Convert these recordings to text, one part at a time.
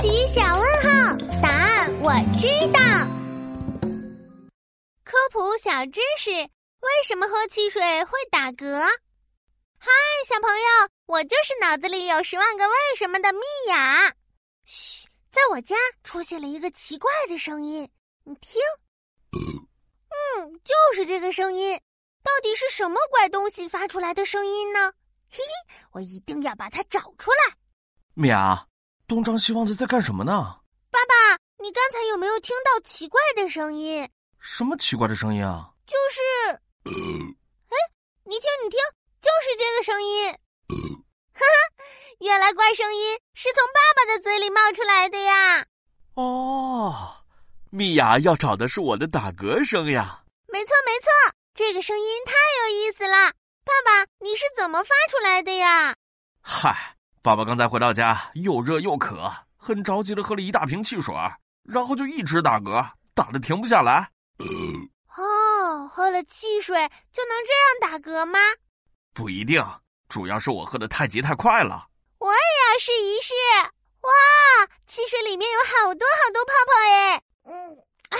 奇小问号，答案我知道。科普小知识：为什么喝汽水会打嗝？嗨，小朋友，我就是脑子里有十万个为什么的蜜雅。嘘，在我家出现了一个奇怪的声音，你听。嗯，就是这个声音。到底是什么怪东西发出来的声音呢？嘿嘿，我一定要把它找出来。米娅，东张西望的在干什么呢？爸爸，你刚才有没有听到奇怪的声音？什么奇怪的声音啊？就是，哎，你听，你听，就是这个声音。哈哈，原来怪声音是从爸爸的嘴里冒出来的呀。哦，米娅要找的是我的打嗝声呀。没错，没错，这个声音太有意思了。爸爸，你是怎么发出来的呀？嗨，爸爸刚才回到家，又热又渴，很着急的喝了一大瓶汽水，然后就一直打嗝，打的停不下来。哦，喝了汽水就能这样打嗝吗？不一定，主要是我喝的太急太快了。我也要试一试。哇，汽水里面有好多好多泡泡耶！嗯啊。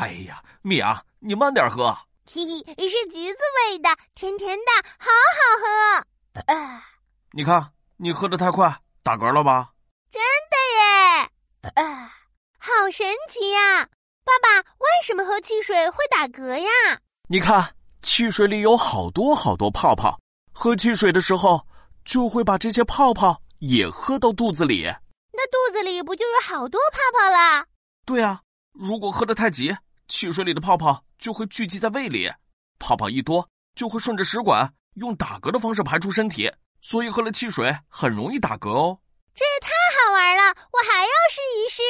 哎呀，米娅，你慢点喝。嘿嘿，是橘子味的，甜甜的，好好喝。啊，你看，你喝的太快，打嗝了吧？真的耶！啊，好神奇呀！爸爸，为什么喝汽水会打嗝呀？你看，汽水里有好多好多泡泡，喝汽水的时候就会把这些泡泡也喝到肚子里。那肚子里不就有好多泡泡啦？对啊，如果喝的太急。汽水里的泡泡就会聚集在胃里，泡泡一多就会顺着食管用打嗝的方式排出身体，所以喝了汽水很容易打嗝哦。这也太好玩了，我还要试一试。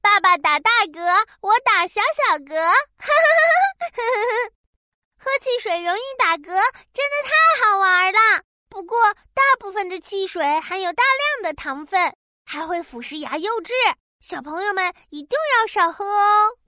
爸爸打大嗝，我打小小嗝。喝汽水容易打嗝，真的太好玩了。不过大部分的汽水含有大量的糖分，还会腐蚀牙釉质。小朋友们一定要少喝哦。